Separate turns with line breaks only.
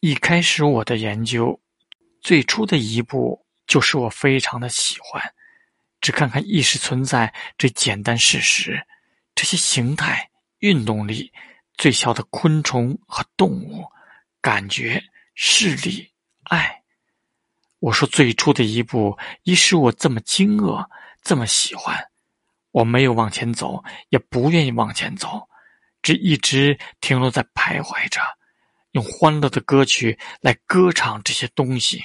一开始我的研究，最初的一步就是我非常的喜欢，只看看意识存在这简单事实，这些形态、运动力、最小的昆虫和动物、感觉、视力、爱。我说最初的一步，已使我这么惊愕，这么喜欢。我没有往前走，也不愿意往前走，只一直停留在徘徊着。用欢乐的歌曲来歌唱这些东西。